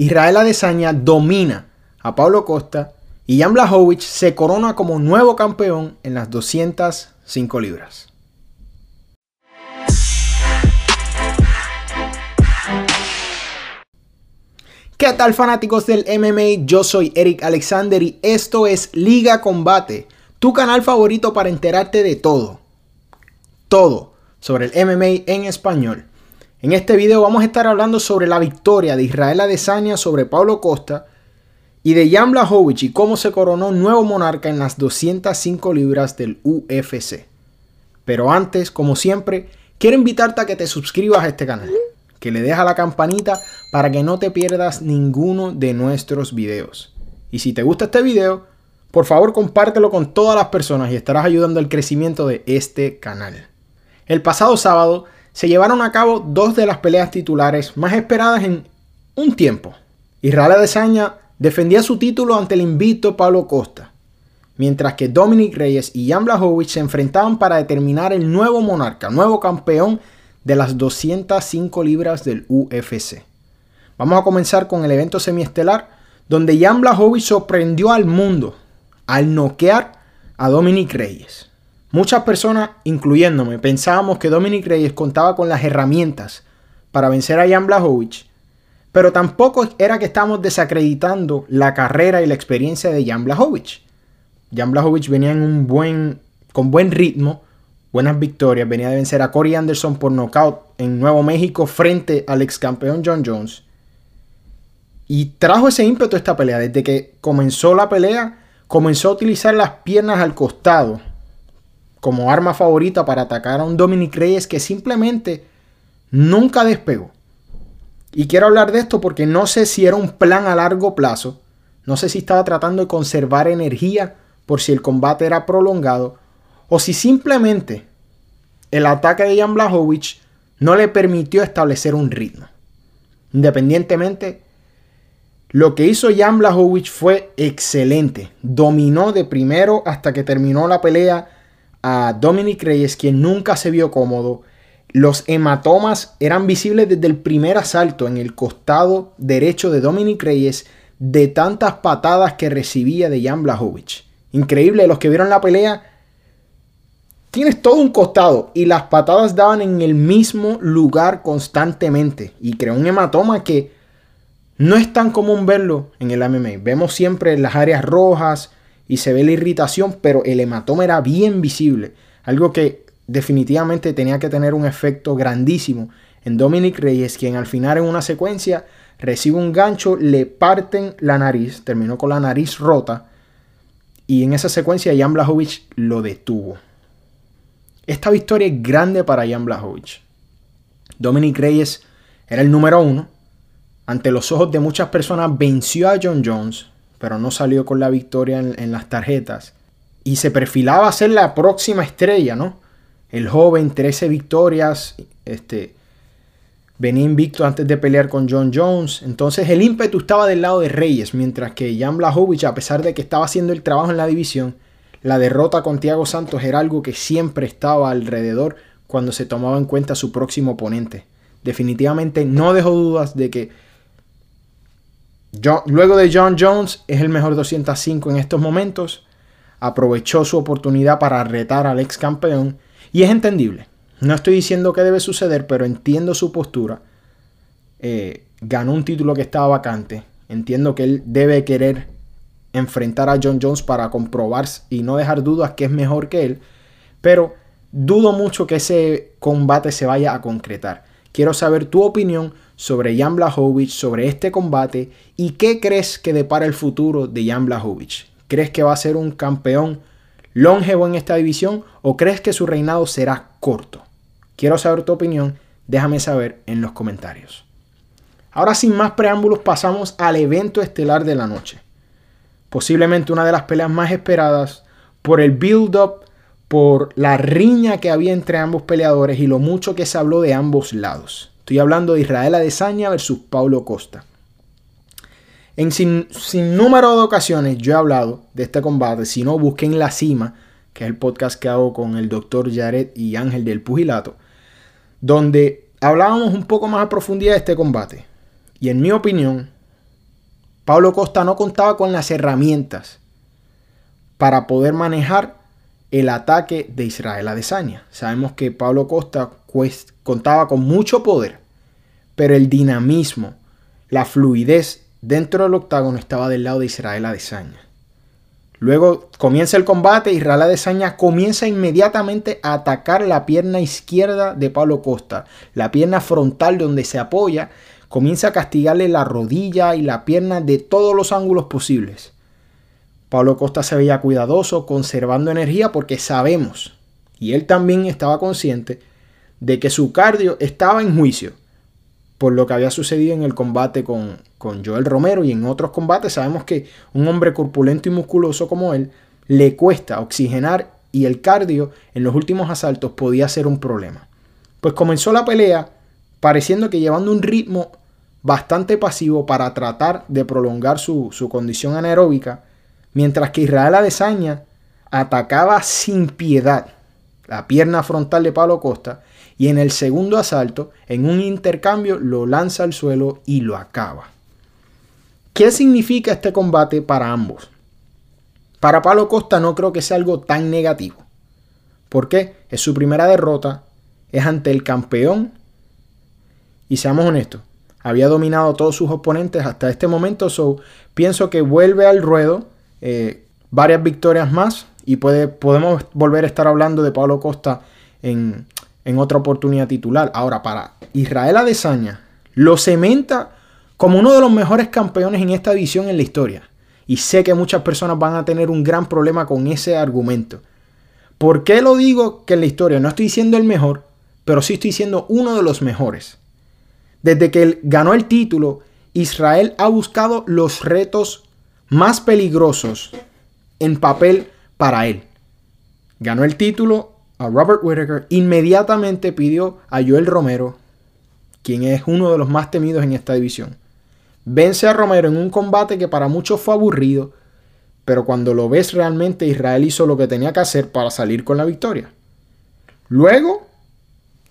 Israel Adesanya domina a Pablo Costa y Jan Blachowicz se corona como nuevo campeón en las 205 libras. ¿Qué tal fanáticos del MMA? Yo soy Eric Alexander y esto es Liga Combate, tu canal favorito para enterarte de todo. Todo sobre el MMA en español. En este video vamos a estar hablando sobre la victoria de Israel Adesanya sobre Pablo Costa y de Jan Blachowicz y cómo se coronó nuevo monarca en las 205 libras del UFC. Pero antes, como siempre, quiero invitarte a que te suscribas a este canal que le deja la campanita para que no te pierdas ninguno de nuestros videos. Y si te gusta este video, por favor compártelo con todas las personas y estarás ayudando al crecimiento de este canal. El pasado sábado se llevaron a cabo dos de las peleas titulares más esperadas en un tiempo. Israel Adesanya defendía su título ante el invicto Pablo Costa, mientras que Dominic Reyes y Jan Blachowicz se enfrentaban para determinar el nuevo monarca, nuevo campeón de las 205 libras del UFC. Vamos a comenzar con el evento semiestelar, donde Jan Blachowicz sorprendió al mundo al noquear a Dominic Reyes. Muchas personas, incluyéndome, pensábamos que Dominic Reyes contaba con las herramientas para vencer a Jan Blachowicz, pero tampoco era que estamos desacreditando la carrera y la experiencia de Jan Blachowicz. Jan Blachowicz venía en buen, con buen ritmo, buenas victorias. Venía de vencer a Corey Anderson por nocaut en Nuevo México frente al ex campeón John Jones. Y trajo ese ímpetu esta pelea. Desde que comenzó la pelea, comenzó a utilizar las piernas al costado como arma favorita para atacar a un Dominic Reyes que simplemente nunca despegó. Y quiero hablar de esto porque no sé si era un plan a largo plazo. No sé si estaba tratando de conservar energía por si el combate era prolongado o si simplemente el ataque de Jan Blachowicz no le permitió establecer un ritmo. Independientemente, lo que hizo Jan Blachowicz fue excelente. Dominó de primero hasta que terminó la pelea a Dominic Reyes, quien nunca se vio cómodo. Los hematomas eran visibles desde el primer asalto en el costado derecho de Dominic Reyes de tantas patadas que recibía de Jan Blachowicz. Increíble, los que vieron la pelea tienes todo un costado y las patadas daban en el mismo lugar constantemente y creó un hematoma que no es tan común verlo en el MMA. Vemos siempre las áreas rojas y se ve la irritación, pero el hematoma era bien visible, algo que definitivamente tenía que tener un efecto grandísimo en Dominic Reyes, quien al final en una secuencia recibe un gancho, le parten la nariz, terminó con la nariz rota y en esa secuencia Jan Blachowicz lo detuvo. Esta victoria es grande para Jan Blachowicz. Dominic Reyes era el número uno. Ante los ojos de muchas personas venció a John Jones, pero no salió con la victoria en, las tarjetas. Y se perfilaba a ser la próxima estrella, ¿no? El joven, 13 victorias, este, venía invicto antes de pelear con John Jones. Entonces el ímpetu estaba del lado de Reyes, mientras que Jan Blachowicz, a pesar de que estaba haciendo el trabajo en la división, la derrota con Thiago Santos era algo que siempre estaba alrededor cuando se tomaba en cuenta su próximo oponente. Definitivamente no dejó dudas de que luego de John Jones es el mejor 205 en estos momentos. Aprovechó su oportunidad para retar al ex campeón y es entendible. No estoy diciendo que debe suceder, pero entiendo su postura. Eh, ganó un título que estaba vacante. Entiendo que él debe querer enfrentar a John Jones para comprobar y no dejar dudas que es mejor que él. Pero dudo mucho que ese combate se vaya a concretar. Quiero saber tu opinión sobre Jan Blachowicz, sobre este combate y qué crees que depara el futuro de Jan Blachowicz. ¿Crees que va a ser un campeón longevo en esta división o crees que su reinado será corto? Quiero saber tu opinión, déjame saber en los comentarios. Ahora sin más preámbulos pasamos al evento estelar de la noche posiblemente una de las peleas más esperadas por el build-up, por la riña que había entre ambos peleadores y lo mucho que se habló de ambos lados. Estoy hablando de Israel Adesanya versus Paulo Costa. En sin, número de ocasiones yo he hablado de este combate. Si no, busquen La Cima, que es el podcast que hago con el doctor Jared y Ángel del Pugilato, donde hablábamos un poco más a profundidad de este combate. Y en mi opinión, Pablo Costa no contaba con las herramientas para poder manejar el ataque de Israel Adesanya. Sabemos que Pablo Costa contaba con mucho poder, pero el dinamismo, la fluidez dentro del octágono estaba del lado de Israel Adesanya. Luego comienza el combate, Israel Adesanya comienza inmediatamente a atacar la pierna izquierda de Pablo Costa, la pierna frontal donde se apoya, comienza a castigarle la rodilla y la pierna de todos los ángulos posibles. Pablo Costa se veía cuidadoso, conservando energía porque sabemos, y él también estaba consciente, de que su cardio estaba en juicio por lo que había sucedido en el combate con, con Joel Romero y en otros combates sabemos que un hombre corpulento y musculoso como él le cuesta oxigenar y el cardio en los últimos asaltos podía ser un problema. Pues comenzó la pelea pareciendo que llevando un ritmo bastante pasivo para tratar de prolongar su, su condición anaeróbica, mientras que Israel Adesanya atacaba sin piedad la pierna frontal de Pablo Costa y en el segundo asalto, en un intercambio, lo lanza al suelo y lo acaba. ¿Qué significa este combate para ambos? Para Pablo Costa no creo que sea algo tan negativo. ¿Por qué? Es su primera derrota, es ante el campeón y seamos honestos, había dominado a todos sus oponentes hasta este momento, so pienso que vuelve al ruedo, eh, varias victorias más y puede, podemos volver a estar hablando de Pablo Costa en, en otra oportunidad titular. Ahora, para Israel Adesanya, lo cementa como uno de los mejores campeones en esta división en la historia. Y sé que muchas personas van a tener un gran problema con ese argumento. ¿Por qué lo digo que en la historia? No estoy diciendo el mejor, pero sí estoy diciendo uno de los mejores. Desde que él ganó el título, Israel ha buscado los retos más peligrosos en papel para él. Ganó el título a Robert Whittaker, inmediatamente pidió a Joel Romero, quien es uno de los más temidos en esta división. Vence a Romero en un combate que para muchos fue aburrido, pero cuando lo ves realmente Israel hizo lo que tenía que hacer para salir con la victoria. Luego,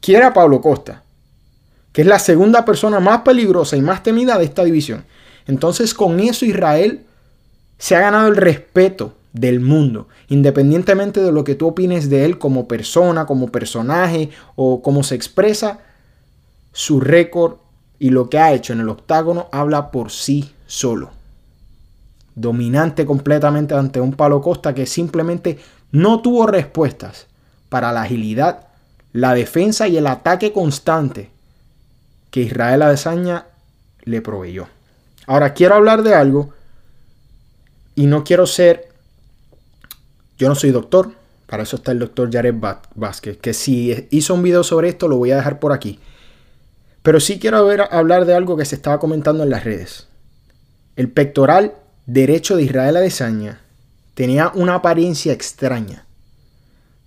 quiere a Pablo Costa, que es la segunda persona más peligrosa y más temida de esta división. Entonces con eso Israel se ha ganado el respeto del mundo, independientemente de lo que tú opines de él como persona, como personaje o cómo se expresa, su récord y lo que ha hecho en el octágono habla por sí solo. Dominante completamente ante un Palo Costa que simplemente no tuvo respuestas para la agilidad, la defensa y el ataque constante que Israel Adesanya le proveyó. Ahora quiero hablar de algo y no quiero ser, yo no soy doctor, para eso está el doctor Jared Vázquez, que si hizo un video sobre esto lo voy a dejar por aquí. Pero sí quiero hablar de algo que se estaba comentando en las redes. El pectoral derecho de Israel Adesanya tenía una apariencia extraña.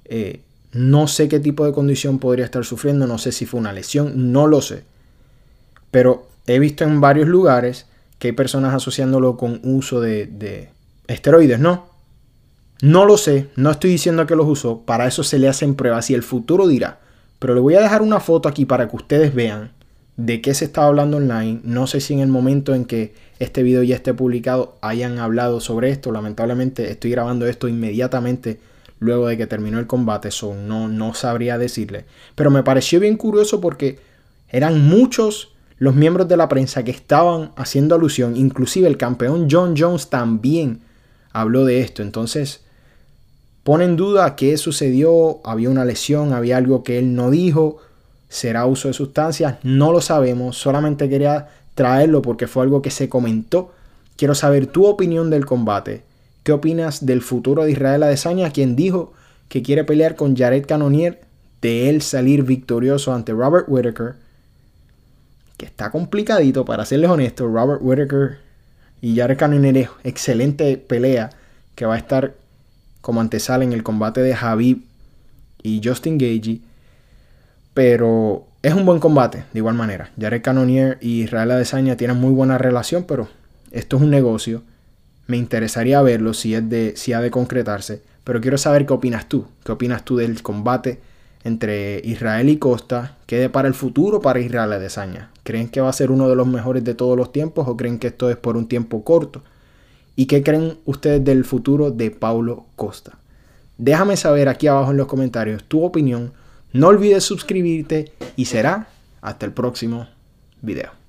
Eh, no sé qué tipo de condición podría estar sufriendo, no sé si fue una lesión, no lo sé. Pero he visto en varios lugares que hay personas asociándolo con uso de, de esteroides, ¿no? No lo sé, no estoy diciendo que los usó, para eso se le hacen pruebas y el futuro dirá. Pero le voy a dejar una foto aquí para que ustedes vean de qué se estaba hablando online. No sé si en el momento en que este video ya esté publicado hayan hablado sobre esto. Lamentablemente estoy grabando esto inmediatamente luego de que terminó el combate. So no, no sabría decirle. Pero me pareció bien curioso porque eran muchos los miembros de la prensa que estaban haciendo alusión. Inclusive el campeón John Jones también habló de esto. Entonces pone en duda qué sucedió. Había una lesión, había algo que él no dijo será uso de sustancias, no lo sabemos, solamente quería traerlo porque fue algo que se comentó. Quiero saber tu opinión del combate. ¿Qué opinas del futuro de Israel Adesanya, quien dijo que quiere pelear con Jared Cannonier, de él salir victorioso ante Robert Whittaker? Que está complicadito, para serles honesto, Robert Whittaker y Jared Cannonier es excelente pelea que va a estar como antesala en el combate de Javib y Justin Gagey pero es un buen combate, de igual manera. Jared Cannonier y Israel Adesanya tienen muy buena relación, pero esto es un negocio. Me interesaría verlo si, es de, si ha de concretarse. Pero quiero saber qué opinas tú. ¿Qué opinas tú del combate entre Israel y Costa quede para el futuro para Israel Adesanya. ¿Creen que va a ser uno de los mejores de todos los tiempos o creen que esto es por un tiempo corto? ¿Y qué creen ustedes del futuro de Paulo Costa? Déjame saber aquí abajo en los comentarios tu opinión. No olvides suscribirte y será hasta el próximo video.